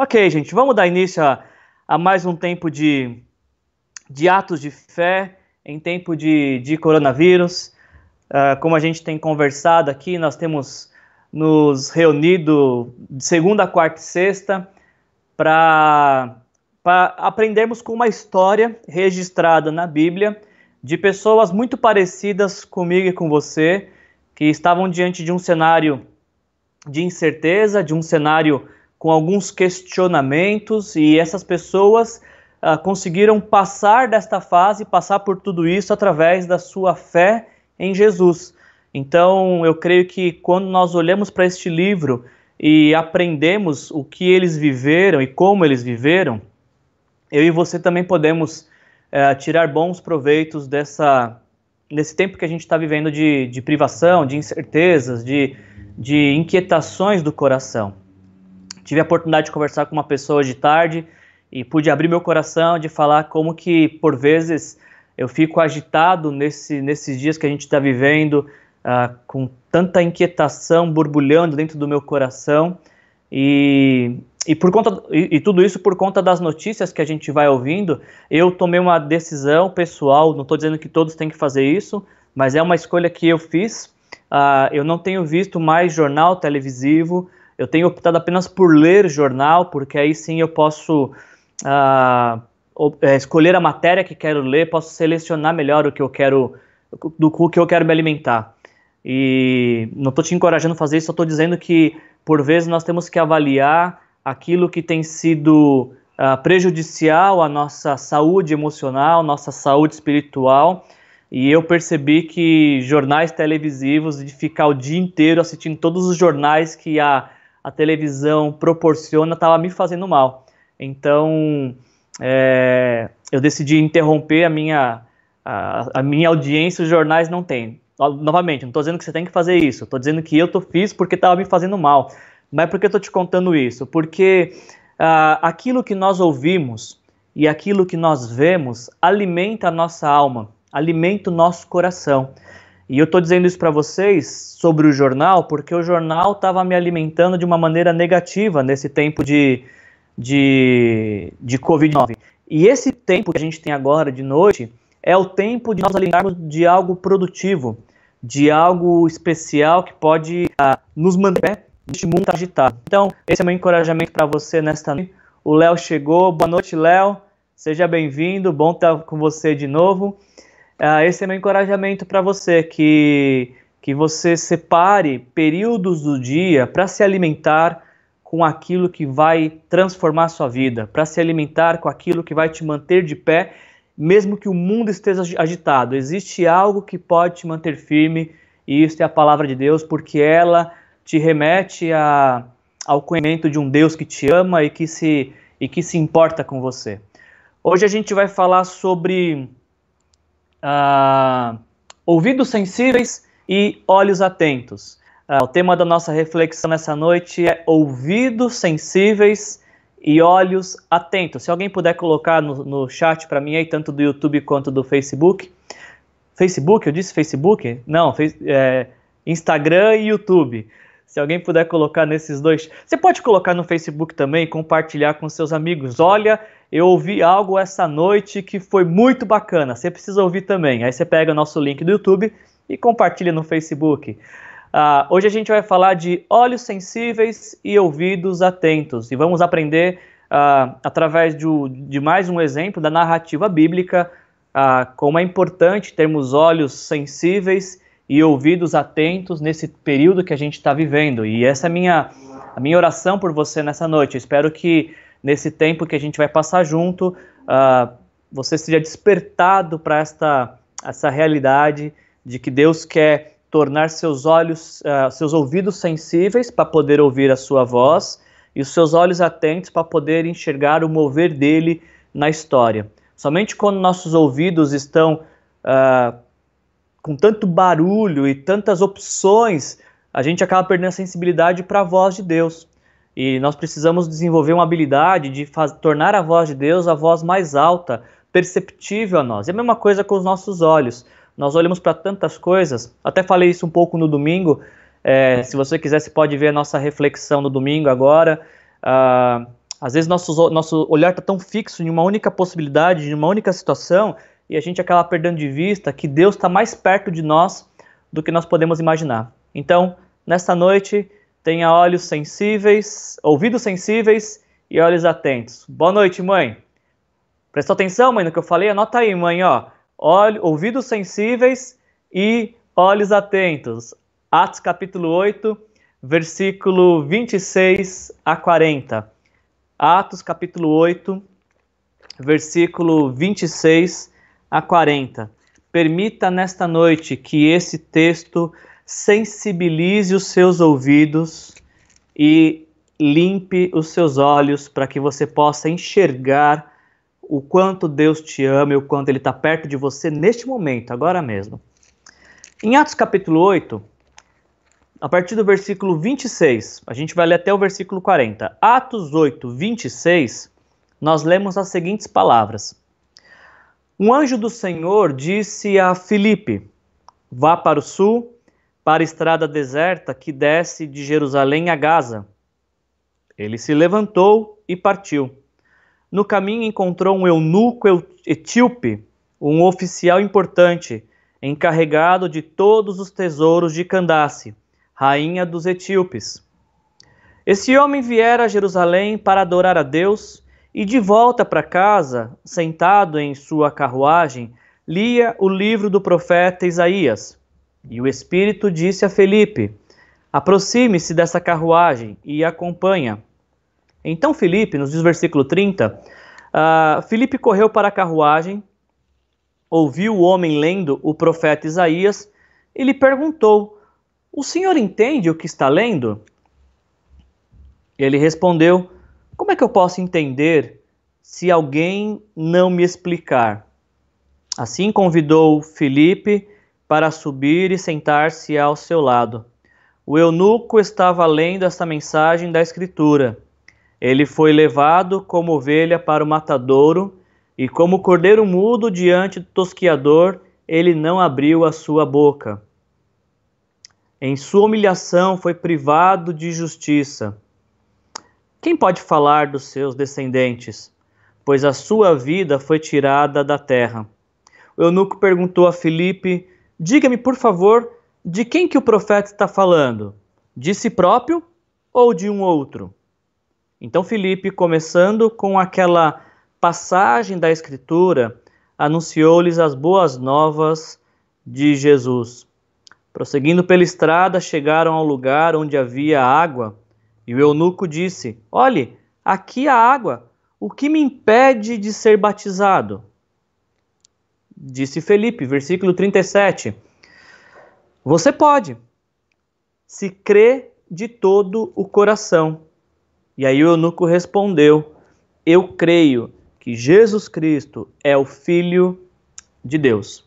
Ok, gente, vamos dar início a, a mais um tempo de, de atos de fé em tempo de, de coronavírus. Uh, como a gente tem conversado aqui, nós temos nos reunido de segunda, quarta e sexta para aprendermos com uma história registrada na Bíblia de pessoas muito parecidas comigo e com você, que estavam diante de um cenário de incerteza, de um cenário com alguns questionamentos, e essas pessoas uh, conseguiram passar desta fase, passar por tudo isso através da sua fé em Jesus. Então, eu creio que quando nós olhamos para este livro e aprendemos o que eles viveram e como eles viveram, eu e você também podemos uh, tirar bons proveitos dessa, desse tempo que a gente está vivendo de, de privação, de incertezas, de, de inquietações do coração. Tive a oportunidade de conversar com uma pessoa de tarde e pude abrir meu coração de falar como que por vezes eu fico agitado nesse, nesses dias que a gente está vivendo, uh, com tanta inquietação borbulhando dentro do meu coração e, e por conta e, e, tudo isso por conta das notícias que a gente vai ouvindo, eu tomei uma decisão pessoal. Não estou dizendo que todos têm que fazer isso, mas é uma escolha que eu fiz. Uh, eu não tenho visto mais jornal televisivo, eu tenho optado apenas por ler jornal, porque aí sim eu posso uh, escolher a matéria que quero ler, posso selecionar melhor o que eu quero, do que eu quero me alimentar. E não estou te encorajando a fazer isso, eu estou dizendo que por vezes nós temos que avaliar aquilo que tem sido uh, prejudicial à nossa saúde emocional, nossa saúde espiritual. E eu percebi que jornais televisivos, de ficar o dia inteiro assistindo todos os jornais que a a televisão proporciona estava me fazendo mal. Então, é, eu decidi interromper a minha, a, a, minha audiência, os jornais não têm. Novamente, não estou dizendo que você tem que fazer isso, estou dizendo que eu tô, fiz porque estava me fazendo mal. Mas por que eu estou te contando isso? Porque uh, aquilo que nós ouvimos e aquilo que nós vemos alimenta a nossa alma, alimenta o nosso coração. E eu estou dizendo isso para vocês sobre o jornal porque o jornal estava me alimentando de uma maneira negativa nesse tempo de, de, de Covid-19. E esse tempo que a gente tem agora de noite é o tempo de nós alimentarmos de algo produtivo, de algo especial que pode uh, nos manter neste mundo agitado. Então, esse é meu encorajamento para você nesta noite. O Léo chegou. Boa noite, Léo. Seja bem-vindo. Bom estar com você de novo. Uh, esse é meu encorajamento para você, que, que você separe períodos do dia para se alimentar com aquilo que vai transformar sua vida, para se alimentar com aquilo que vai te manter de pé, mesmo que o mundo esteja agitado. Existe algo que pode te manter firme, e isso é a palavra de Deus, porque ela te remete a, ao conhecimento de um Deus que te ama e que se, e que se importa com você. Hoje a gente vai falar sobre uh, ouvidos sensíveis e olhos atentos. Uh, o tema da nossa reflexão nessa noite é ouvidos sensíveis e olhos atentos. Se alguém puder colocar no, no chat para mim aí, tanto do YouTube quanto do Facebook. Facebook, eu disse Facebook? Não, é, Instagram e YouTube. Se alguém puder colocar nesses dois. Você pode colocar no Facebook também e compartilhar com seus amigos. Olha, eu ouvi algo essa noite que foi muito bacana. Você precisa ouvir também. Aí você pega o nosso link do YouTube e compartilha no Facebook. Uh, hoje a gente vai falar de olhos sensíveis e ouvidos atentos. E vamos aprender, uh, através de, mais um exemplo da narrativa bíblica, uh, como é importante termos olhos sensíveis e ouvidos atentos nesse período que a gente está vivendo. E essa é a minha, a minha oração por você nessa noite. Espero que nesse tempo que a gente vai passar junto, uh, você seja despertado para esta essa realidade de que Deus quer tornar seus olhos, uh, seus ouvidos sensíveis para poder ouvir a sua voz e os seus olhos atentos para poder enxergar o mover dele na história. Somente quando nossos ouvidos estão uh, com tanto barulho e tantas opções, a gente acaba perdendo a sensibilidade para a voz de Deus. E nós precisamos desenvolver uma habilidade de tornar a voz de Deus a voz mais alta, perceptível a nós. É a mesma coisa com os nossos olhos. Nós olhamos para tantas coisas, até falei isso um pouco no domingo. É, se você quiser, você pode ver a nossa reflexão no domingo agora. Uh, Às vezes nosso, nosso olhar está tão fixo em uma única possibilidade, em uma única situação, e a gente acaba perdendo de vista que Deus está mais perto de nós do que nós podemos imaginar. Então, nesta noite, tenha olhos sensíveis, ouvidos sensíveis e olhos atentos. Boa noite, mãe. Prestou atenção, mãe, no que eu falei? Anota aí, mãe, ó. Olho, ouvidos sensíveis e olhos atentos. Atos capítulo 8, versículo 26 a 40. Atos capítulo 8, versículo 26 a 40. Permita nesta noite que esse texto sensibilize os seus ouvidos e limpe os seus olhos para que você possa enxergar o quanto Deus te ama e o quanto Ele está perto de você neste momento, agora mesmo. Em Atos capítulo 8, a partir do versículo 26, a gente vai ler até o versículo 40. Atos 8, 26, nós lemos as seguintes palavras: Um anjo do Senhor disse a Filipe: Vá para o sul, para a estrada deserta que desce de Jerusalém a Gaza. Ele se levantou e partiu. No caminho encontrou um eunuco etíope, um oficial importante, encarregado de todos os tesouros de Candace rainha dos etíopes. Esse homem viera a Jerusalém para adorar a Deus e, de volta para casa, sentado em sua carruagem, lia o livro do profeta Isaías. E o Espírito disse a Felipe: Aproxime-se dessa carruagem e acompanha. Então Felipe, nos diz versículo 30, uh, Felipe correu para a carruagem, ouviu o homem lendo o profeta Isaías e lhe perguntou o senhor entende o que está lendo? Ele respondeu: Como é que eu posso entender se alguém não me explicar? Assim convidou Felipe para subir e sentar-se ao seu lado. O eunuco estava lendo esta mensagem da Escritura. Ele foi levado como ovelha para o matadouro, e como cordeiro mudo diante do tosquiador, ele não abriu a sua boca. Em sua humilhação foi privado de justiça. Quem pode falar dos seus descendentes? Pois a sua vida foi tirada da terra. O eunuco perguntou a Filipe: Diga-me, por favor, de quem que o profeta está falando? De si próprio ou de um outro? Então Filipe, começando com aquela passagem da Escritura, anunciou-lhes as boas novas de Jesus. Prosseguindo pela estrada, chegaram ao lugar onde havia água, e o eunuco disse: Olhe, aqui há água, o que me impede de ser batizado? Disse Felipe, versículo 37. Você pode, se crê de todo o coração. E aí o eunuco respondeu: Eu creio que Jesus Cristo é o Filho de Deus.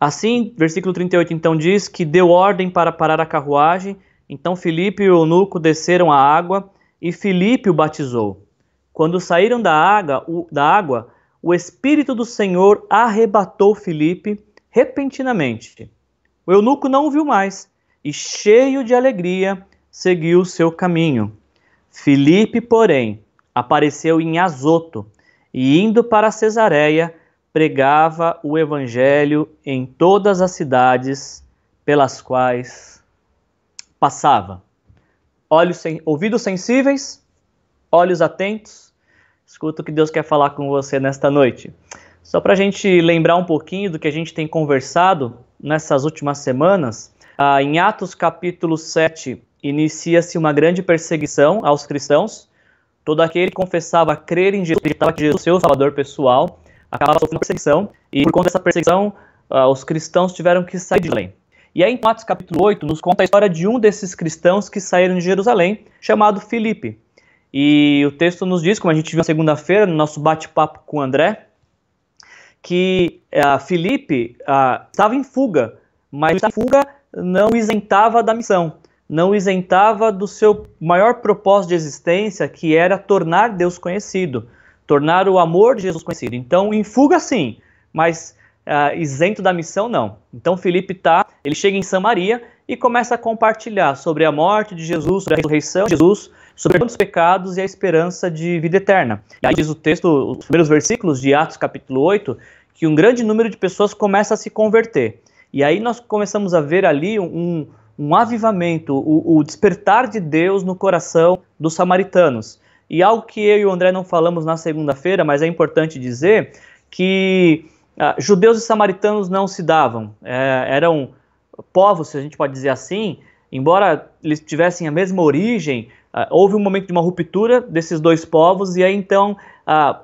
Assim, versículo 38 então diz que deu ordem para parar a carruagem, então Filipe e o eunuco desceram a água e Filipe o batizou. Quando saíram da água, o, da água, o Espírito do Senhor arrebatou Filipe repentinamente. O eunuco não o viu mais e, cheio de alegria, seguiu seu caminho. Filipe, porém, apareceu em Azoto e, indo para Cesareia, pregava o evangelho em todas as cidades pelas quais passava. Olhos sen ouvidos sensíveis, olhos atentos, escuta o que Deus quer falar com você nesta noite. Só para a gente lembrar um pouquinho do que a gente tem conversado nessas últimas semanas, ah, em Atos capítulo 7, inicia-se uma grande perseguição aos cristãos. Todo aquele que confessava crer em Jesus, acreditava que Jesus seu salvador pessoal, acabava sofrendo perseguição, e por conta dessa perseguição, uh, os cristãos tiveram que sair de Jerusalém. E aí, em Atos capítulo 8, nos conta a história de um desses cristãos que saíram de Jerusalém, chamado Filipe. E o texto nos diz, como a gente viu na segunda-feira, no nosso bate-papo com o André, que Filipe uh, estava em fuga, mas a fuga não isentava da missão, não isentava do seu maior propósito de existência, que era tornar Deus conhecido tornar o amor de Jesus conhecido. Então, em fuga sim, mas uh, isento da missão não. Então, Felipe tá, ele chega em Samaria e começa a compartilhar sobre a morte de Jesus, sobre a ressurreição de Jesus, sobre os pecados e a esperança de vida eterna. E aí diz o texto, os primeiros versículos de Atos capítulo 8, que um grande número de pessoas começa a se converter. E aí nós começamos a ver ali um, um avivamento, o, o despertar de Deus no coração dos samaritanos. E algo que eu e o André não falamos na segunda-feira, mas é importante dizer, que ah, judeus e samaritanos não se davam. É, eram povos, se a gente pode dizer assim, embora eles tivessem a mesma origem, houve um momento de uma ruptura desses dois povos, e aí então ah,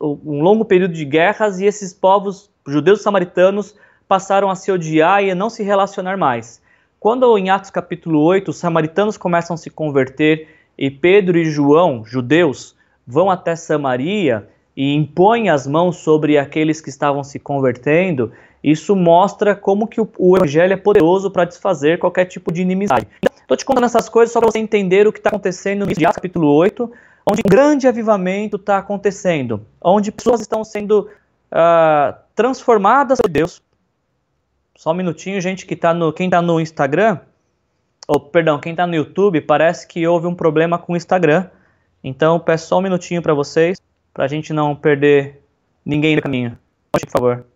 um longo período de guerras, e esses povos, judeus samaritanos, passaram a se odiar e a não se relacionar mais. Quando em Atos capítulo 8 os samaritanos começam a se converter e Pedro e João, judeus, vão até Samaria e impõem as mãos sobre aqueles que estavam se convertendo, isso mostra como que o, o evangelho é poderoso para desfazer qualquer tipo de inimizade. Estou te contando essas coisas só para você entender o que está acontecendo no Atos capítulo 8, onde um grande avivamento está acontecendo, onde pessoas estão sendo uh, transformadas por Deus, só um minutinho, gente, que tá no, quem está no Instagram, ou perdão, quem está no YouTube, parece que houve um problema com o Instagram. Então, peço só um minutinho para vocês, para a gente não perder ninguém no caminho. Por favor.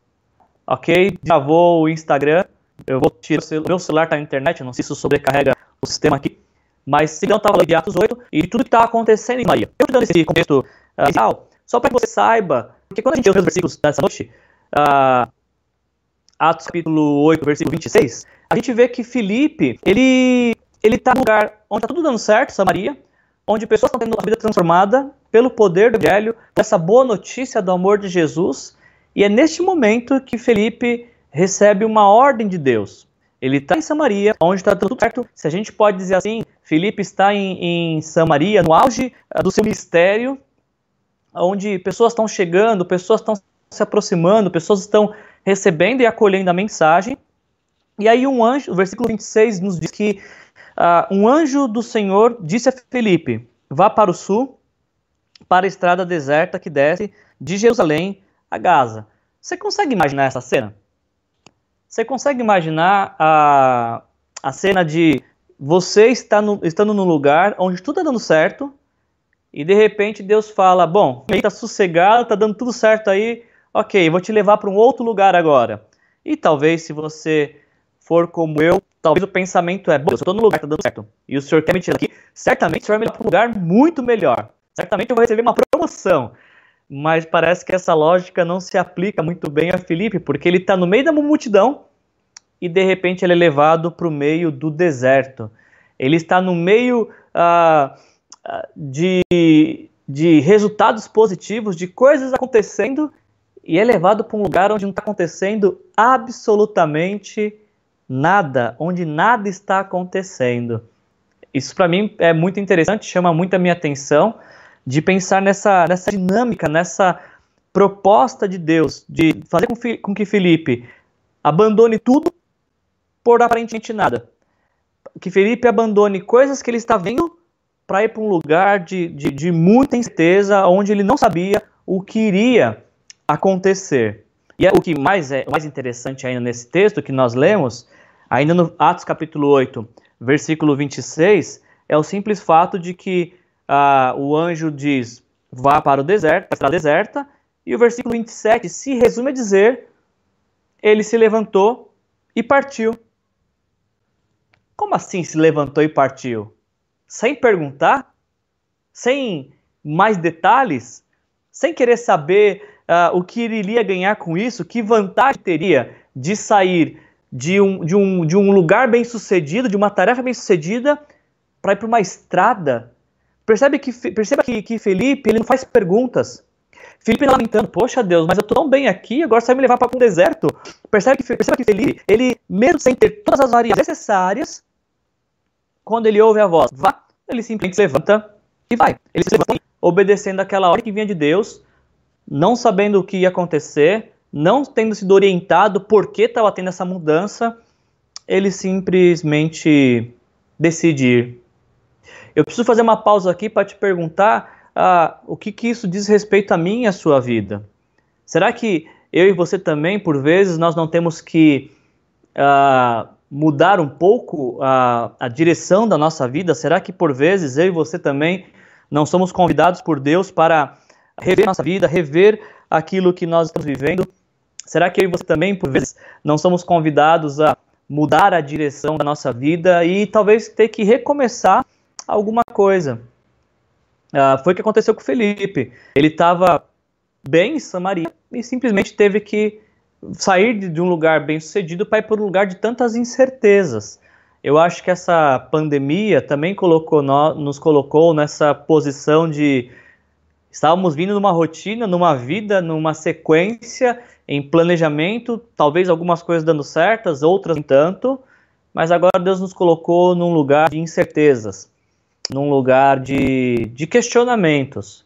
Ok, travou o Instagram. Eu vou tirar o meu celular tá na internet, não sei se isso sobrecarrega sistema aqui. Mas se não estava de Atos 8 e tudo que está acontecendo em Maria. Eu estou dando esse contexto uh, só para que você saiba, porque quando a gente lê os versículos dessa noite, uh, Atos capítulo 8, versículo 26, a gente vê que Felipe, ele ele está no lugar onde está tudo dando certo, Samaria, onde pessoas estão tendo a vida transformada pelo poder do evangelho, essa boa notícia do amor de Jesus, e é neste momento que Felipe recebe uma ordem de Deus. Ele está em Samaria, onde está tudo certo. Se a gente pode dizer assim, Felipe está em, em Samaria, no auge uh, do seu ministério, onde pessoas estão chegando, pessoas estão se aproximando, pessoas estão recebendo e acolhendo a mensagem. E aí um anjo, o versículo 26 nos diz que uh, um anjo do Senhor disse a Felipe, vá para o sul, para a estrada deserta que desce de Jerusalém a Gaza. Você consegue imaginar essa cena? Você consegue imaginar a, a cena de você está no, estando num lugar onde tudo está dando certo e de repente Deus fala, bom, está sossegado, está dando tudo certo aí, ok, vou te levar para um outro lugar agora. E talvez se você for como eu, talvez o pensamento é, bom, eu estou no lugar, está dando certo, e o senhor quer me tirar aqui, certamente o senhor vai me levar para um lugar muito melhor. Certamente eu vou receber uma promoção. Mas parece que essa lógica não se aplica muito bem a Felipe, porque ele está no meio da multidão e de repente ele é levado para o meio do deserto. Ele está no meio uh, de, de resultados positivos, de coisas acontecendo, e é levado para um lugar onde não está acontecendo absolutamente nada, onde nada está acontecendo. Isso para mim é muito interessante, chama muito a minha atenção de pensar nessa, nessa dinâmica, nessa proposta de Deus, de fazer com, com que Felipe abandone tudo por aparentemente nada. Que Felipe abandone coisas que ele está vendo para ir para um lugar de, de, de muita incerteza, onde ele não sabia o que iria acontecer. E é o que mais é mais interessante ainda nesse texto que nós lemos, ainda no Atos capítulo 8, versículo 26, é o simples fato de que uh, o anjo diz: vá para o deserto, para a deserta, e o versículo 27 se resume a dizer: ele se levantou e partiu. Como assim se levantou e partiu? Sem perguntar? Sem mais detalhes? Sem querer saber uh, o que iria ganhar com isso, que vantagem teria de sair de um, de um, de um lugar bem sucedido, de uma tarefa bem sucedida, para ir para uma estrada. Percebe que, perceba que, que Felipe ele não faz perguntas. Felipe lamentando, poxa Deus, mas eu estou tão bem aqui, agora você vai me levar para um deserto. Percebe que, perceba que Felipe, ele, mesmo sem ter todas as variáveis necessárias, quando ele ouve a voz, vá, ele simplesmente se levanta e vai. Ele se levanta obedecendo aquela ordem que vinha de Deus, não sabendo o que ia acontecer, não tendo sido orientado por que estava tendo essa mudança, ele simplesmente decide ir. Eu preciso fazer uma pausa aqui para te perguntar ah, o que, que isso diz respeito a mim e a sua vida. Será que eu e você também, por vezes, nós não temos que ah, mudar um pouco a, a direção da nossa vida? Será que por vezes eu e você também não somos convidados por Deus para rever nossa vida, rever aquilo que nós estamos vivendo? Será que eu e você também, por vezes, não somos convidados a mudar a direção da nossa vida e talvez ter que recomeçar alguma coisa? Uh, foi o que aconteceu com o Felipe. Ele estava bem em Samaria e simplesmente teve que sair de um lugar bem sucedido para ir para um lugar de tantas incertezas. Eu acho que essa pandemia também colocou, nos colocou nessa posição de estávamos vindo numa rotina, numa vida, numa sequência, em planejamento, talvez algumas coisas dando certas, outras nem tanto, mas agora Deus nos colocou num lugar de incertezas, num lugar de, de questionamentos.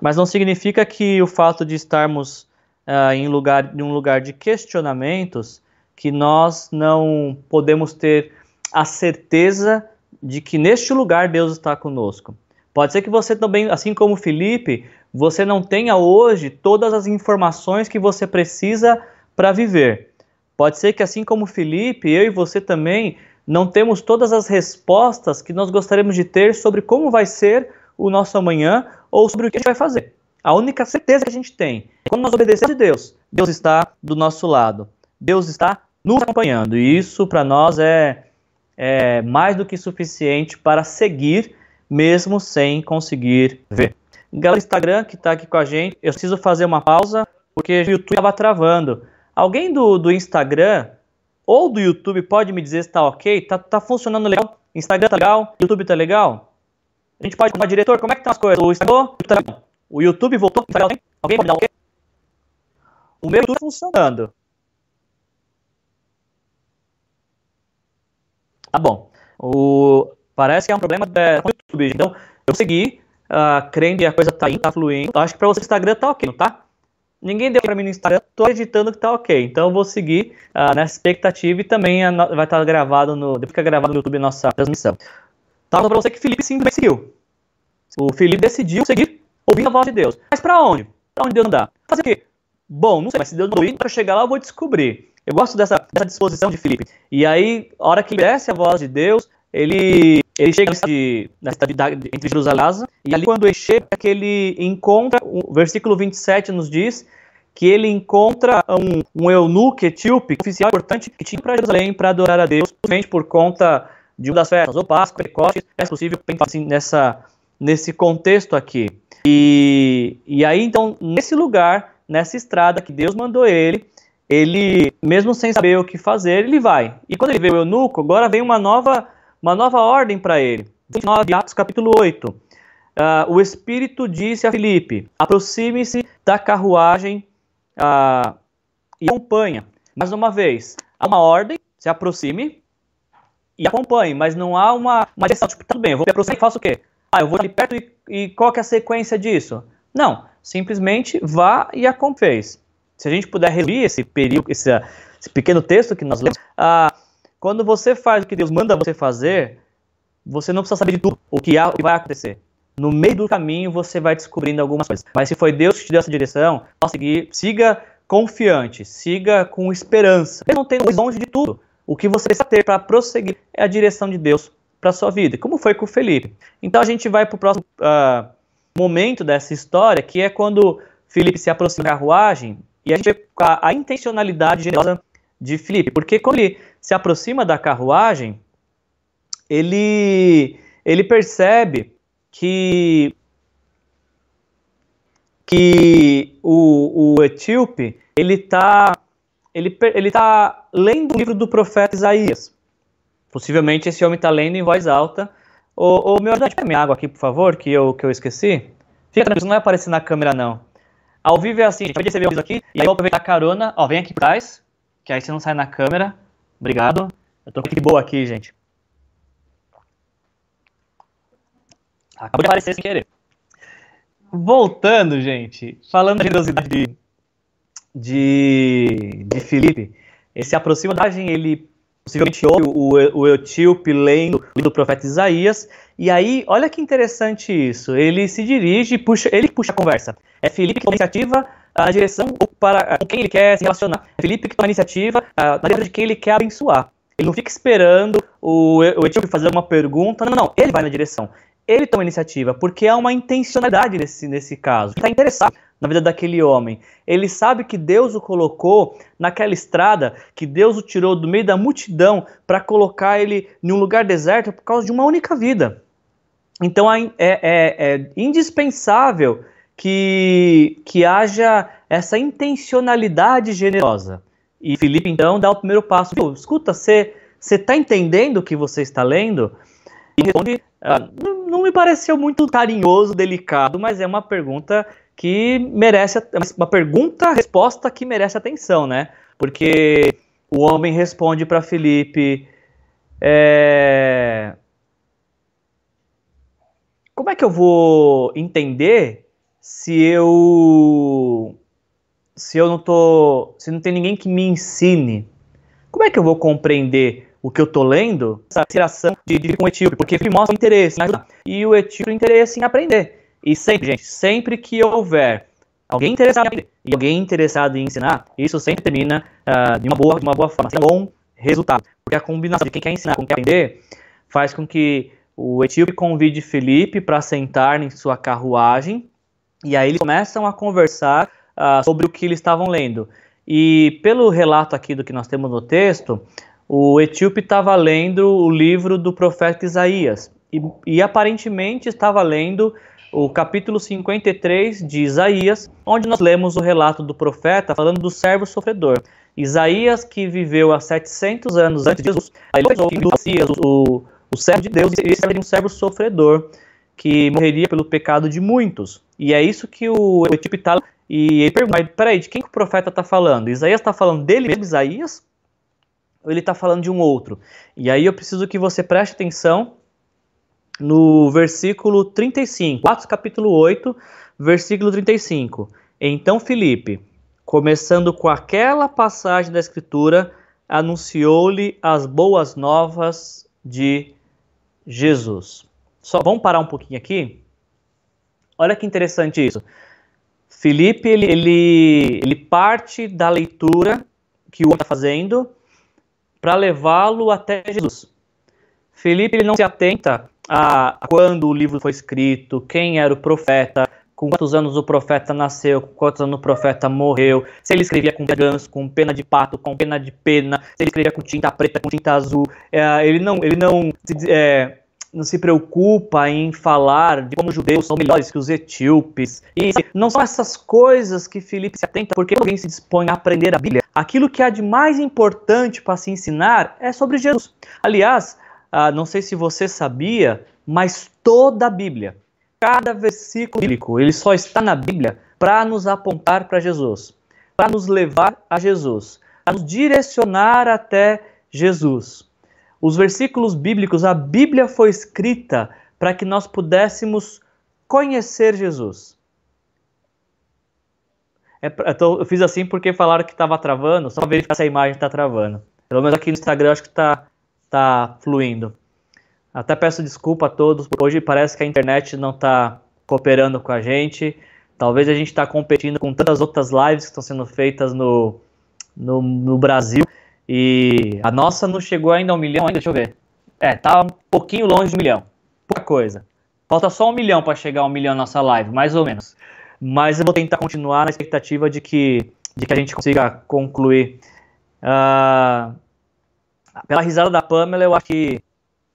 Mas não significa que o fato de estarmos uh, em, lugar, em um lugar de questionamentos, que nós não podemos ter a certeza de que neste lugar Deus está conosco. Pode ser que você também, assim como Felipe, você não tenha hoje todas as informações que você precisa para viver. Pode ser que, assim como Felipe, eu e você também não temos todas as respostas que nós gostaríamos de ter sobre como vai ser o nosso amanhã ou sobre o que a gente vai fazer. A única certeza que a gente tem é quando nós obedecemos a Deus, Deus está do nosso lado. Deus está nos acompanhando. E isso para nós é, é mais do que suficiente para seguir, mesmo sem conseguir ver. Galera do Instagram que está aqui com a gente, eu preciso fazer uma pausa porque o YouTube estava travando. Alguém do, do Instagram ou do YouTube pode me dizer se está ok? Tá, tá funcionando legal? Instagram tá legal? YouTube tá legal? A gente pode falar, diretor, como é que estão tá as coisas? O Instagram tá legal? O YouTube voltou para alguém? Alguém pode dar o quê? O meu YouTube tá funcionando. Tá bom. O... Parece que é um problema com o YouTube. Então, eu segui, uh, crendo que a coisa tá indo, tá fluindo. Acho que para você o Instagram tá ok, não tá? Ninguém deu para mim no Instagram, tô editando que tá ok. Então eu vou seguir uh, nessa expectativa e também vai estar tá gravado no. Depois fica gravado no YouTube nossa transmissão. Tá para você que Felipe simplesmente seguiu. O Felipe decidiu seguir ouvindo a voz de Deus. Mas para onde? Para onde Deus dá? Fazer o quê? Bom, não sei, mas se Deus não ir, para chegar lá eu vou descobrir. Eu gosto dessa, dessa disposição de Felipe. E aí, a hora que ele desce a voz de Deus, ele, ele chega na cidade entre Jerusalém e ali quando ele chega, é que ele encontra, o versículo 27 nos diz que ele encontra um, um eunuco etíope, um oficial importante, que tinha para Jerusalém para adorar a Deus, simplesmente por conta de uma das festas, ou Páscoa, Pentecostes, é possível pensar assim, nessa, nesse contexto aqui. E, e aí, então, nesse lugar, nessa estrada que Deus mandou ele, ele, mesmo sem saber o que fazer, ele vai. E quando ele vê o eunuco, agora vem uma nova, uma nova ordem para ele. 29 de Atos, capítulo 8. Uh, ah, o Espírito disse a Filipe: aproxime-se da carruagem uh, e acompanha. Mais uma vez, há uma ordem, se aproxime e acompanhe, mas não há uma, uma direção, tipo, tudo bem, eu vou me aproximar e faço o quê? Ah, eu vou ali perto e, e qual que é a sequência disso? Não, simplesmente vá e a fez. Se a gente puder resumir esse período, esse, esse pequeno texto que nós lemos, ah, quando você faz o que Deus manda você fazer, você não precisa saber de tudo o que, vai acontecer. No meio do caminho você vai descobrindo algumas coisas. Mas se foi Deus que te deu essa direção, seguir, siga confiante, siga com esperança. Ele não tem longe de tudo. O que você precisa ter para prosseguir é a direção de Deus para sua vida, como foi com o Felipe. Então a gente vai para o próximo uh, momento dessa história, que é quando Felipe se aproxima da carruagem e a gente vê a, a intencionalidade generosa de Felipe, porque quando ele se aproxima da carruagem, ele, ele percebe que, que o, o etíope ele está ele, ele tá lendo o livro do profeta Isaías. Possivelmente esse homem está lendo em voz alta. Ô, ô meu pega minha água aqui, por favor, que eu, que eu esqueci. Fica tranquilo, não vai aparecer na câmera, não. Ao vivo é assim, a gente vai receber o aqui, e aí eu vou aproveitar a carona. Ó, vem aqui por trás, que aí você não sai na câmera. Obrigado. Eu tô de boa aqui, gente. Acabou de aparecer sem querer. Voltando, gente, falando da generosidade de, de, de Felipe, esse aproxima da ele possivelmente ouve o, o etíope lendo do profeta Isaías, e aí, olha que interessante isso, ele se dirige, puxa, ele puxa a conversa. É Felipe que a iniciativa na direção para com quem ele quer se relacionar. É Felipe que toma a iniciativa na direção de quem ele quer abençoar. Ele não fica esperando o, o etíope fazer uma pergunta. Não, não, ele vai na direção. Ele toma a iniciativa, porque há uma intencionalidade nesse, nesse caso. Ele está interessado na vida daquele homem. Ele sabe que Deus o colocou naquela estrada, que Deus o tirou do meio da multidão para colocar ele em um lugar deserto por causa de uma única vida. Então é, é, é indispensável que, que haja essa intencionalidade generosa. E Felipe então dá o primeiro passo. Escuta, você está entendendo o que você está lendo? E responde, ah, não, me pareceu muito carinhoso, delicado, mas é uma pergunta que merece uma pergunta, resposta que merece atenção, né? Porque o homem responde para Felipe, é... como é que eu vou entender se eu se eu não tô, se não tem ninguém que me ensine? Como é que eu vou compreender o que eu tô lendo? Essa interação de, de com o etíope, porque ele mostra o interesse em ajudar e o etíope o interesse em aprender. E sempre, gente, sempre que houver alguém interessado em aprender e alguém interessado em ensinar, isso sempre termina uh, de, uma boa, de uma boa forma, um bom resultado. Porque a combinação de quem quer ensinar com quem quer aprender faz com que o etíope convide Felipe para sentar em sua carruagem e aí eles começam a conversar uh, sobre o que eles estavam lendo. E pelo relato aqui do que nós temos no texto, o etíope estava lendo o livro do profeta Isaías e, e aparentemente estava lendo o capítulo 53 de Isaías, onde nós lemos o relato do profeta falando do servo sofredor. Isaías, que viveu há 700 anos antes de Jesus, ele do Messias, o, o servo de Deus, ele seria um servo sofredor, que morreria pelo pecado de muitos. E é isso que o Etíope está... E ele pergunta, peraí, de quem que o profeta está falando? Isaías está falando dele mesmo, Isaías? Ou ele está falando de um outro? E aí eu preciso que você preste atenção no versículo 35, Atos capítulo 8, versículo 35. Então Filipe, começando com aquela passagem da Escritura, anunciou-lhe as boas novas de Jesus. Só vamos parar um pouquinho aqui. Olha que interessante isso. Filipe ele, ele, ele parte da leitura que o está fazendo para levá-lo até Jesus. Felipe ele não se atenta a, a, quando o livro foi escrito, quem era o profeta, com quantos anos o profeta nasceu, com quantos anos o profeta morreu, se ele escrevia com ganso, com pena de pato, com pena de pena, se ele escrevia com tinta preta, com tinta azul. É, ele não, ele não, é, não se preocupa em falar de como os judeus são melhores que os etíopes. E não são essas coisas que Filipe se atenta porque alguém se dispõe a aprender a Bíblia. Aquilo que há de mais importante para se ensinar é sobre Jesus. Aliás, ah, não sei se você sabia, mas toda a Bíblia, cada versículo bíblico, ele só está na Bíblia para nos apontar para Jesus, para nos levar a Jesus, para nos direcionar até Jesus. Os versículos bíblicos, a Bíblia foi escrita para que nós pudéssemos conhecer Jesus. É, eu fiz assim porque falaram que estava travando, só verificar se a imagem está travando. Pelo menos aqui no Instagram acho que está tá fluindo. Até peço desculpa a todos, hoje parece que a internet não está cooperando com a gente. Talvez a gente está competindo com tantas outras lives que estão sendo feitas no, no, no, Brasil. E a nossa não chegou ainda a um milhão, ainda, deixa eu ver. É, tá um pouquinho longe de um milhão. Pouca coisa. Falta só um milhão para chegar a um milhão na nossa live, mais ou menos. Mas eu vou tentar continuar na expectativa de que, de que a gente consiga concluir. Uh, pela risada da Pamela, eu acho que,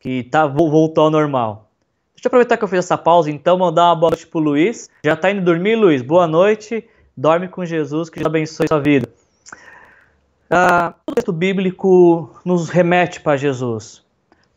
que tá, voltou ao normal. Deixa eu aproveitar que eu fiz essa pausa, então, mandar uma boa noite pro Luiz. Já tá indo dormir, Luiz? Boa noite. Dorme com Jesus, que Jesus abençoe sua vida. Ah, todo texto bíblico nos remete para Jesus.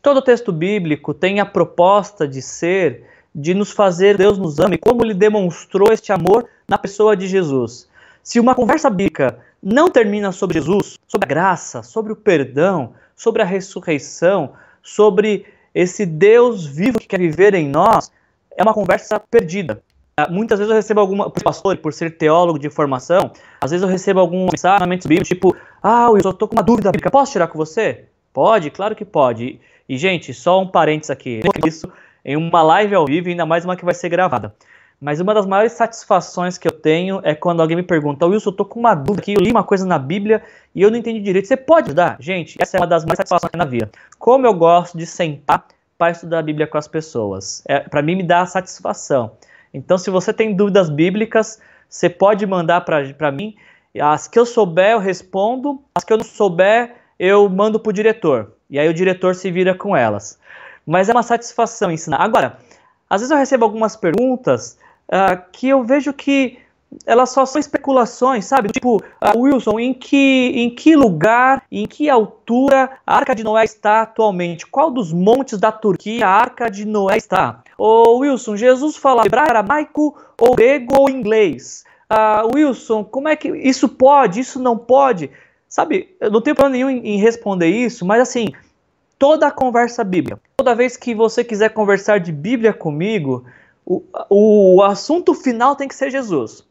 Todo texto bíblico tem a proposta de ser, de nos fazer Deus nos ama e como ele demonstrou este amor na pessoa de Jesus. Se uma conversa bíblica não termina sobre Jesus, sobre a graça, sobre o perdão, sobre a ressurreição, sobre esse Deus vivo que quer viver em nós, é uma conversa perdida. Ah, muitas vezes eu recebo alguma, por pastor, por ser teólogo de formação, às vezes eu recebo alguns mensagens bíblicos, tipo, ah, eu só tô com uma dúvida bíblica, posso tirar com você? Pode, claro que pode. E, gente, só um parênteses aqui, isso em uma live ao vivo, ainda mais uma que vai ser gravada. mas uma das maiores satisfações que eu tenho é quando alguém me pergunta, Wilson, eu tô com uma dúvida aqui, eu li uma coisa na Bíblia e eu não entendi direito. Você pode ajudar? Gente, essa é uma das mais satisfações na vida. Como eu gosto de sentar para estudar a Bíblia com as pessoas. É, para mim me dá satisfação. Então, se você tem dúvidas bíblicas, você pode mandar para mim. As que eu souber, eu respondo. As que eu não souber, eu mando para o diretor. E aí o diretor se vira com elas. Mas é uma satisfação ensinar. Agora, às vezes eu recebo algumas perguntas uh, que eu vejo que elas só são especulações, sabe? Tipo, uh, Wilson, em que, em que lugar, em que altura a Arca de Noé está atualmente? Qual dos montes da Turquia a Arca de Noé está? Ô Wilson, Jesus fala hebraico, aramaico, ou grego ou inglês? Uh, Wilson, como é que isso pode, isso não pode? Sabe, eu não tenho problema nenhum em, em responder isso, mas assim, toda a conversa bíblica, toda vez que você quiser conversar de Bíblia comigo, o, o assunto final tem que ser Jesus.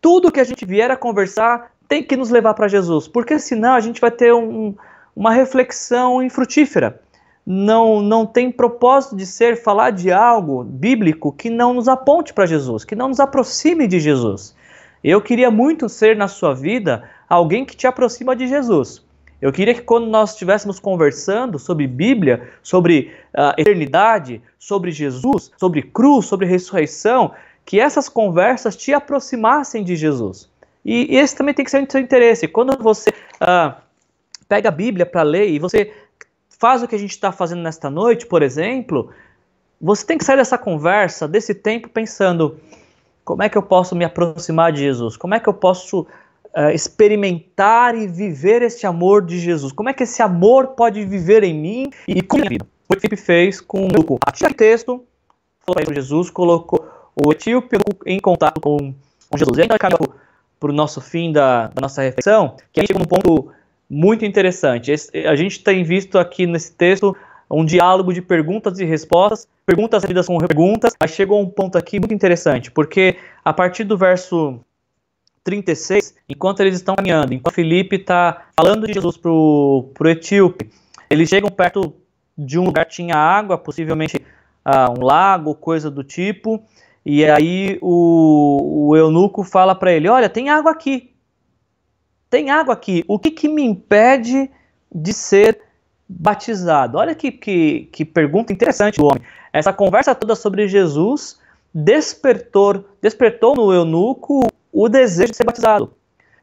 Tudo que a gente vier a conversar tem que nos levar para Jesus, porque senão a gente vai ter um, uma reflexão infrutífera. Não, não tem propósito de ser falar de algo bíblico que não nos aponte para Jesus, que não nos aproxime de Jesus. Eu queria muito ser na sua vida alguém que te aproxima de Jesus. Eu queria que quando nós estivéssemos conversando sobre Bíblia, sobre uh, eternidade, sobre Jesus, sobre cruz, sobre ressurreição, que essas conversas te aproximassem de Jesus. E, e esse também tem que ser o seu interesse. Quando você uh, pega a Bíblia para ler e você faz o que a gente está fazendo nesta noite, por exemplo, você tem que sair dessa conversa, desse tempo, pensando: como é que eu posso me aproximar de Jesus? Como é que eu posso uh, experimentar e viver este amor de Jesus? Como é que esse amor pode viver em mim e com a minha vida? O Felipe fez com o texto, falou Jesus, colocou o etíope em contato com, Jesus. E ainda para o nosso fim da, da, nossa reflexão, que a gente chega num ponto muito interessante. Esse, a gente tem visto aqui nesse texto um diálogo de perguntas e respostas, perguntas lidas com perguntas, mas chegou um ponto aqui muito interessante, porque a partir do verso 36, enquanto eles estão caminhando, enquanto Felipe está falando de Jesus para o etíope, eles chegam perto de um lugar que tinha água, possivelmente uh, um lago, coisa do tipo, e aí o, o eunuco fala para ele: Olha, tem água aqui. Tem água aqui. O que, que me impede de ser batizado? Olha que, que, que pergunta interessante do homem. Essa conversa toda sobre Jesus despertou, despertou no eunuco o desejo de ser batizado.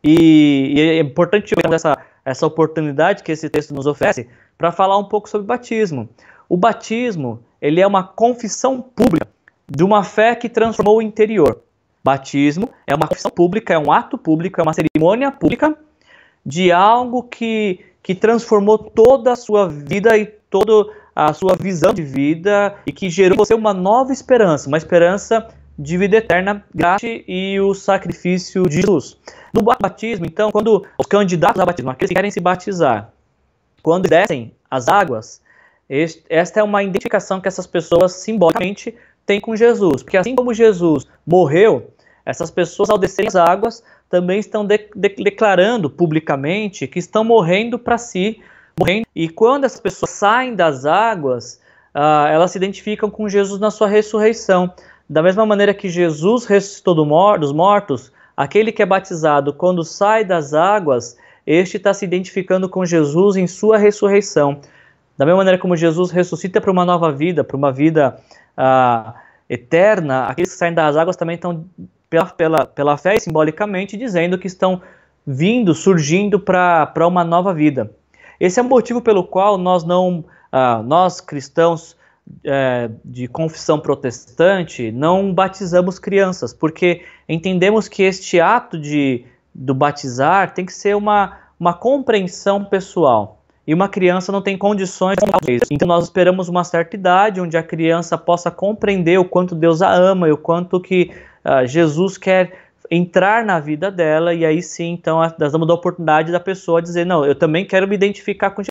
E, e é importante essa, essa oportunidade que esse texto nos oferece para falar um pouco sobre batismo. O batismo ele é uma confissão pública de uma fé que transformou o interior. Batismo é uma confissão pública, é um ato público, é uma cerimônia pública de algo que, que transformou toda a sua vida e toda a sua visão de vida e que gerou você uma nova esperança, uma esperança de vida eterna, graça e o sacrifício de Jesus. No batismo, então, quando os candidatos a batismo, aqueles que querem se batizar, quando descem as águas, este, esta é uma identificação que essas pessoas simbolicamente têm com Jesus. Porque assim como Jesus morreu, essas pessoas, ao descerem as águas, também estão de, de, declarando publicamente que estão morrendo para si. Morrendo. E quando essas pessoas saem das águas, uh, elas se identificam com Jesus na sua ressurreição. Da mesma maneira que Jesus ressuscitou do mor dos mortos, aquele que é batizado quando sai das águas, este está se identificando com Jesus em sua ressurreição. Da mesma maneira como Jesus ressuscita para uma nova vida, para uma vida eterna, aqueles que saem das águas também estão, pela, pela, pela fé, simbolicamente, dizendo que estão vindo, surgindo para uma nova vida. Esse é o motivo pelo qual nós não, uh, nós cristãos, é, de confissão protestante, não batizamos crianças, porque entendemos que este ato de do batizar tem que ser uma, uma compreensão pessoal. E uma criança não tem condições de Então nós esperamos uma certa idade onde a criança possa compreender o quanto Deus a ama e o quanto que uh, Jesus quer entrar na vida dela. E aí sim, então nós damos a oportunidade da pessoa dizer, não, eu também quero me identificar com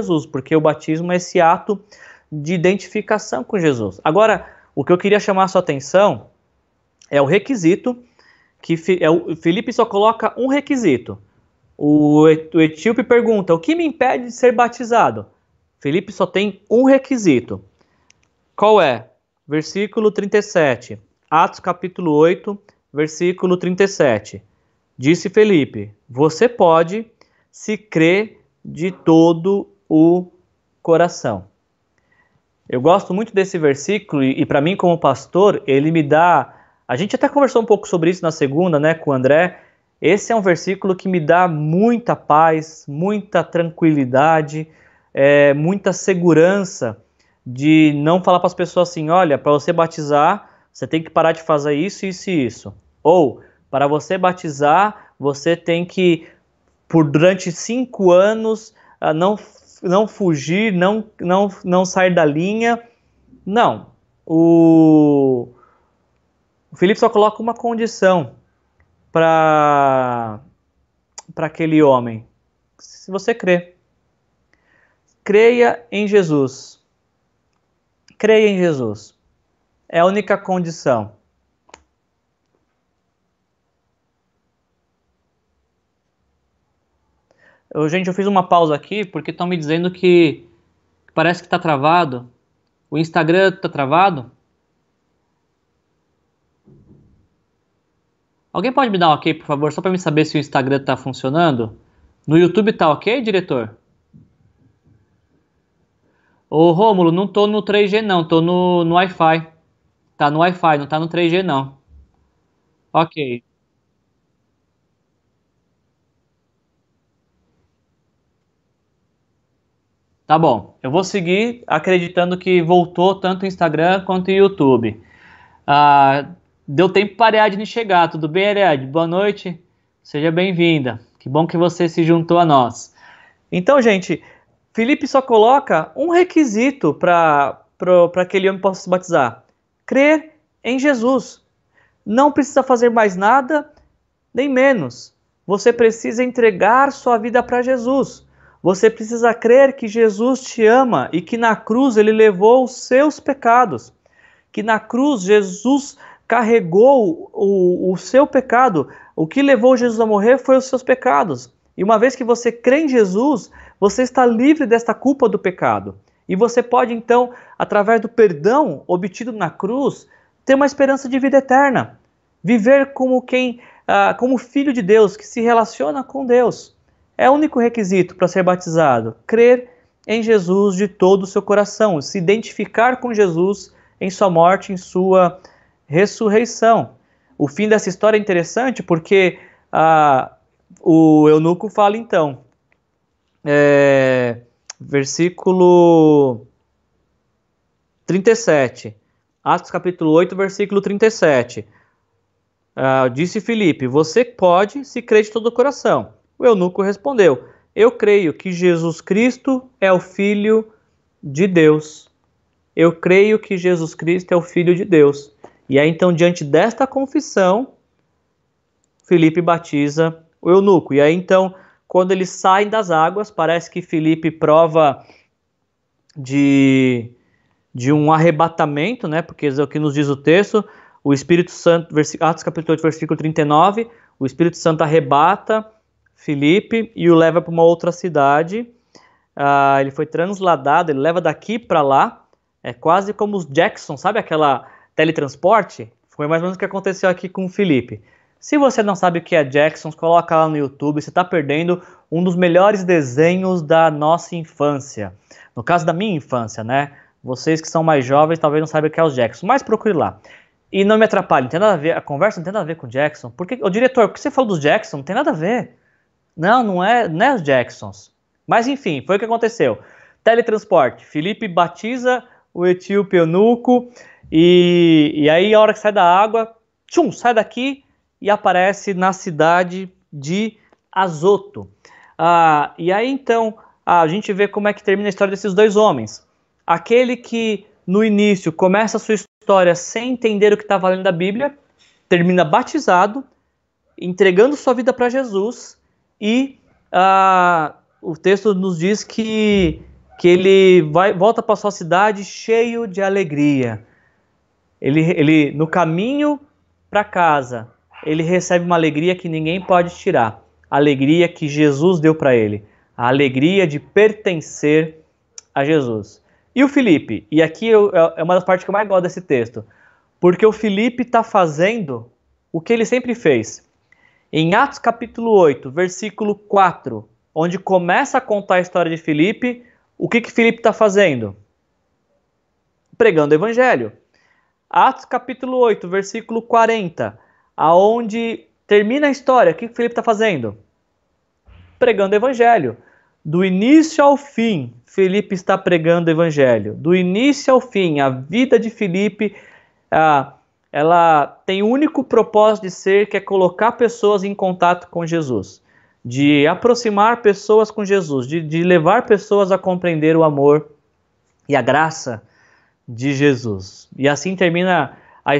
Jesus, porque o batismo é esse ato de identificação com Jesus. Agora, o que eu queria chamar a sua atenção é o requisito que é o Felipe só coloca um requisito. O, etíope pergunta: o que me impede de ser batizado? Felipe só tem um requisito. Qual é? Versículo 37. Atos capítulo 8, versículo 37. Disse Felipe: Você pode se crer de todo o coração. Eu gosto muito desse versículo e, e para mim, como pastor, ele me dá. A gente até conversou um pouco sobre isso na segunda, né, com o André. Esse é um versículo que me dá muita paz, muita tranquilidade, é, muita segurança de não falar para as pessoas assim: olha, para você batizar, você tem que parar de fazer isso, isso e isso. Ou, para você batizar, você tem que, por durante cinco anos, ah, não não fugir, não, não, não sair da linha. Não. O, o Felipe só coloca uma condição para aquele homem. Se você crê. Creia em Jesus. Creia em Jesus. É a única condição. Eu, gente, eu fiz uma pausa aqui porque estão me dizendo que parece que está travado. O Instagram está travado? Alguém pode me dar um ok, por favor, só para me saber se o Instagram está funcionando? No YouTube tá ok, diretor? Ô Rômulo, não tô no 3G não, tô no, no Wi-Fi. Tá no Wi-Fi, não tá no 3G não. Ok. Tá bom, eu vou seguir acreditando que voltou tanto o Instagram quanto o YouTube. Ah, deu tempo para a Ariadne chegar, tudo bem, Ariadne? Boa noite, seja bem-vinda. Que bom que você se juntou a nós. Então, gente, Felipe só coloca um requisito para que aquele homem possa se batizar: crer em Jesus. Não precisa fazer mais nada, nem menos. Você precisa entregar sua vida para Jesus. Você precisa crer que Jesus te ama e que na cruz ele levou os seus pecados. Que na cruz Jesus carregou o, o seu pecado. O que levou Jesus a morrer foi os seus pecados. E uma vez que você crê em Jesus, você está livre desta culpa do pecado. E você pode então, através do perdão obtido na cruz, ter uma esperança de vida eterna. Viver como quem, ah, como filho de Deus, que se relaciona com Deus. É o único requisito para ser batizado: crer em Jesus de todo o seu coração, se identificar com Jesus em sua morte, em sua ressurreição. O fim dessa história é interessante porque ah, o eunuco fala então, é, versículo 37, Atos capítulo 8, versículo 37. Ah, disse Filipe: Você pode se crer de todo o coração eunuco respondeu: Eu creio que Jesus Cristo é o Filho de Deus. Eu creio que Jesus Cristo é o Filho de Deus. E aí, então, diante desta confissão, Felipe batiza o eunuco. E aí, então, quando eles saem das águas, parece que Felipe prova de, de um arrebatamento, né? Porque é o que nos diz o texto, o Espírito Santo, Atos capítulo 8, versículo 39, o Espírito Santo arrebata Felipe e o leva para uma outra cidade. Ah, ele foi transladado, ele leva daqui para lá. É quase como os Jackson, sabe aquela teletransporte? Foi mais ou menos o que aconteceu aqui com o Felipe. Se você não sabe o que é Jackson, coloca lá no YouTube, você está perdendo um dos melhores desenhos da nossa infância. No caso da minha infância, né? Vocês que são mais jovens talvez não saibam o que é os Jackson, mas procure lá. E não me atrapalhe, não tem nada a ver, a conversa não tem nada a ver com o Jackson. Porque, o diretor, por que você falou dos Jackson? Não tem nada a ver. Não, não é, não é os Jacksons. Mas enfim, foi o que aconteceu. Teletransporte. Felipe batiza o etíope eunuco e, e aí a hora que sai da água, tchum, sai daqui e aparece na cidade de Azoto. Ah, e aí então a gente vê como é que termina a história desses dois homens. Aquele que no início começa a sua história sem entender o que está valendo da Bíblia, termina batizado, entregando sua vida para Jesus e uh, o texto nos diz que, que ele vai, volta para sua cidade cheio de alegria. Ele, ele no caminho para casa, ele recebe uma alegria que ninguém pode tirar. A alegria que Jesus deu para ele. A alegria de pertencer a Jesus. E o Felipe? E aqui eu, é uma das partes que eu mais gosto desse texto. Porque o Felipe está fazendo o que ele sempre fez. Em Atos capítulo 8, versículo 4, onde começa a contar a história de Felipe, o que que Felipe está fazendo? Pregando o evangelho. Atos capítulo 8, versículo 40, aonde termina a história, o que que Felipe está fazendo? Pregando o evangelho. Do início ao fim, Felipe está pregando o evangelho. Do início ao fim, a vida de Felipe ah, ela tem o único propósito de ser que é colocar pessoas em contato com Jesus, de aproximar pessoas com Jesus, de, de levar pessoas a compreender o amor e a graça de Jesus. E assim termina, a,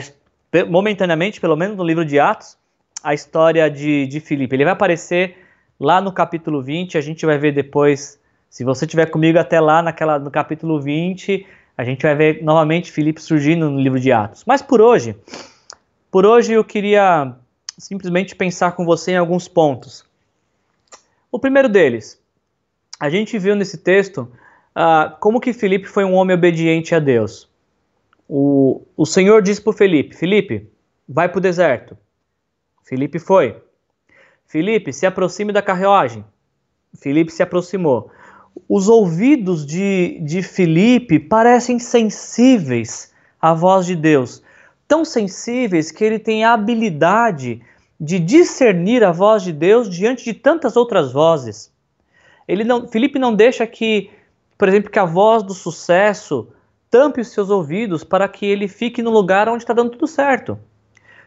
momentaneamente, pelo menos no livro de Atos, a história de, de Filipe. Ele vai aparecer lá no capítulo 20, a gente vai ver depois, se você estiver comigo até lá naquela, no capítulo 20, a gente vai ver novamente Filipe surgindo no livro de Atos. Mas por hoje, por hoje eu queria simplesmente pensar com você em alguns pontos. O primeiro deles, a gente viu nesse texto uh, como que Filipe foi um homem obediente a Deus. O, o Senhor disse para Felipe: Felipe, vai para o deserto. Felipe foi. Felipe, se aproxime da carruagem. Felipe se aproximou os ouvidos de, de Filipe parecem sensíveis à voz de Deus, tão sensíveis que ele tem a habilidade de discernir a voz de Deus diante de tantas outras vozes. Ele não, Filipe não deixa que, por exemplo, que a voz do sucesso tampe os seus ouvidos para que ele fique no lugar onde está dando tudo certo.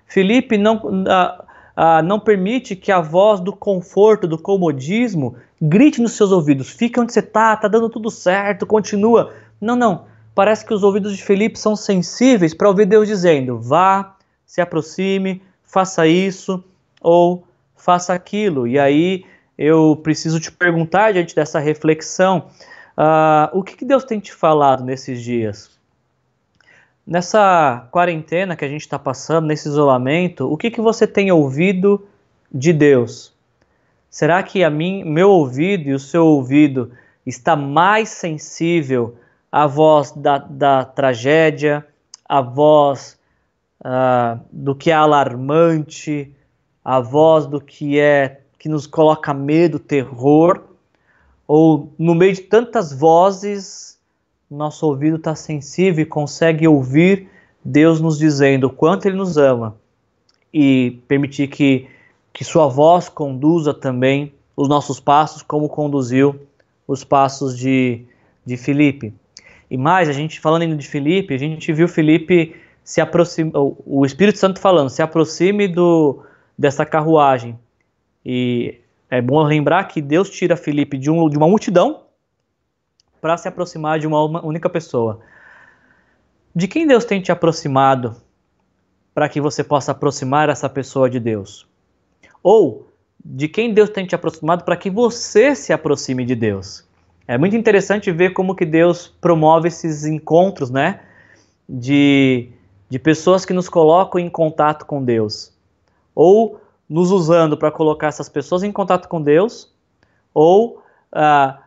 Filipe não, uh, uh, não permite que a voz do conforto, do comodismo, grite nos seus ouvidos: fica onde você está, está dando tudo certo, continua. Não, não. Parece que os ouvidos de Felipe são sensíveis para ouvir Deus dizendo: vá, se aproxime, faça isso ou faça aquilo. E aí eu preciso te perguntar, diante dessa reflexão, uh, o que, que Deus tem te falado nesses dias? Nessa quarentena que a gente está passando, nesse isolamento, o que, que você tem ouvido de Deus? Será que a mim, meu ouvido e o seu ouvido está mais sensível à voz da, da tragédia, à voz uh, do que é alarmante, à voz do que é que nos coloca medo, terror? Ou no meio de tantas vozes nosso ouvido está sensível e consegue ouvir Deus nos dizendo o quanto Ele nos ama e permitir que, que Sua voz conduza também os nossos passos, como conduziu os passos de, de Filipe. E mais, a gente falando ainda de Filipe, a gente viu Filipe se aproxima, o Espírito Santo falando, se aproxime do, dessa carruagem. E é bom lembrar que Deus tira Filipe de, um, de uma multidão para se aproximar de uma única pessoa. De quem Deus tem te aproximado para que você possa aproximar essa pessoa de Deus? Ou de quem Deus tem te aproximado para que você se aproxime de Deus? É muito interessante ver como que Deus promove esses encontros, né? De, de pessoas que nos colocam em contato com Deus. Ou nos usando para colocar essas pessoas em contato com Deus, ou uh,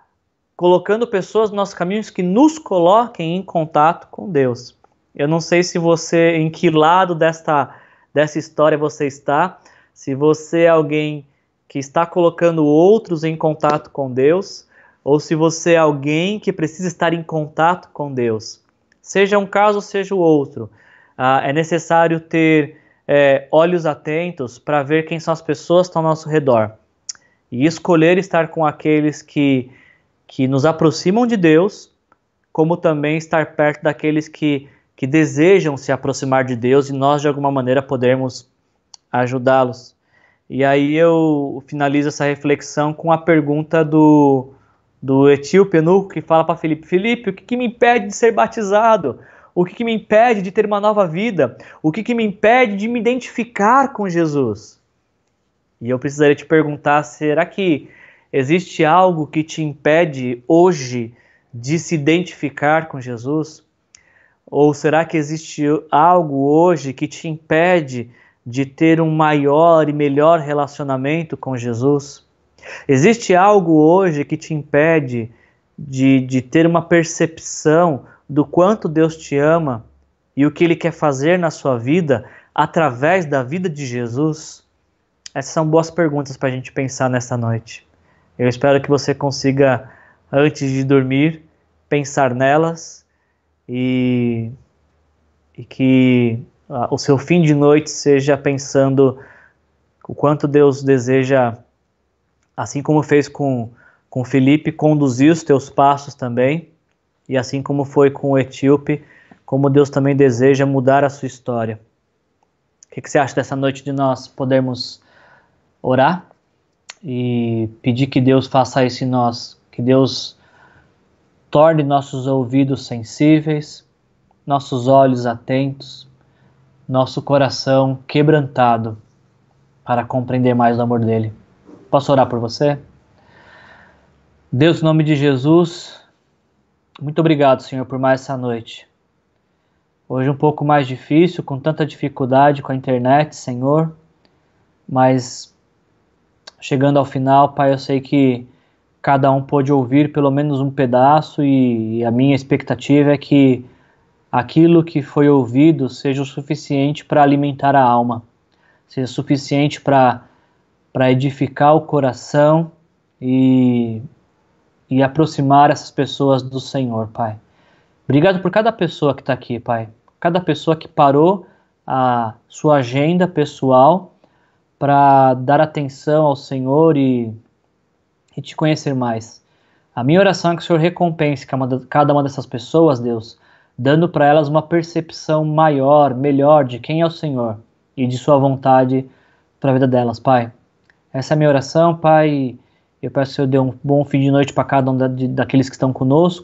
colocando pessoas nos nossos caminhos que nos coloquem em contato com Deus. Eu não sei se você, em que lado desta, dessa história você está, se você é alguém que está colocando outros em contato com Deus, ou se você é alguém que precisa estar em contato com Deus. Seja um caso, seja o outro. Ah, é necessário ter é, olhos atentos para ver quem são as pessoas que estão ao nosso redor e escolher estar com aqueles que que nos aproximam de Deus, como também estar perto daqueles que, que desejam se aproximar de Deus e nós, de alguma maneira, podermos ajudá-los. E aí eu finalizo essa reflexão com a pergunta do, do etíope eunuco que fala para Felipe: Felipe, o que, que, me impede de ser batizado? O que, que me impede de ter uma nova vida? O que, que me impede de me identificar com Jesus? E eu precisaria te perguntar: será que Existe algo que te impede hoje de se identificar com Jesus? Ou será que existe algo hoje que te impede de ter um maior e melhor relacionamento com Jesus? Existe algo hoje que te impede de, de ter uma percepção do quanto Deus te ama e o que Ele quer fazer na sua vida através da vida de Jesus? Essas são boas perguntas para a gente pensar nesta noite. Eu espero que você consiga, antes de dormir, pensar nelas e, e que uh, o seu fim de noite seja pensando o quanto Deus deseja, assim como fez com, com Felipe, conduzir os teus passos também, e assim como foi com o etíope, como Deus também deseja mudar a sua história. O que, que você acha dessa noite de nós podermos orar e pedir que Deus faça isso em nós, que Deus torne nossos ouvidos sensíveis, nossos olhos atentos, nosso coração quebrantado para compreender mais o amor dele. Posso orar por você? Deus, em nome de Jesus, muito obrigado, Senhor, por mais essa noite. Hoje um pouco mais difícil, com tanta dificuldade com a internet, Senhor, mas chegando ao final, Pai, eu sei que cada um pôde ouvir pelo menos um pedaço e a minha expectativa é que aquilo que foi ouvido seja o suficiente para alimentar a alma, seja suficiente para edificar o coração e, e aproximar essas pessoas do Senhor, Pai. Obrigado por cada pessoa que está aqui, Pai. Cada pessoa que parou a sua agenda pessoal para dar atenção ao Senhor e e te conhecer mais. A minha oração é que o Senhor recompense cada uma dessas pessoas, Deus, dando para elas uma percepção maior, melhor de quem é o Senhor e de Sua vontade para a vida delas, Pai. Essa é a minha oração, Pai. Eu peço que o Senhor dê um bom fim de noite para cada um daqueles que estão conosco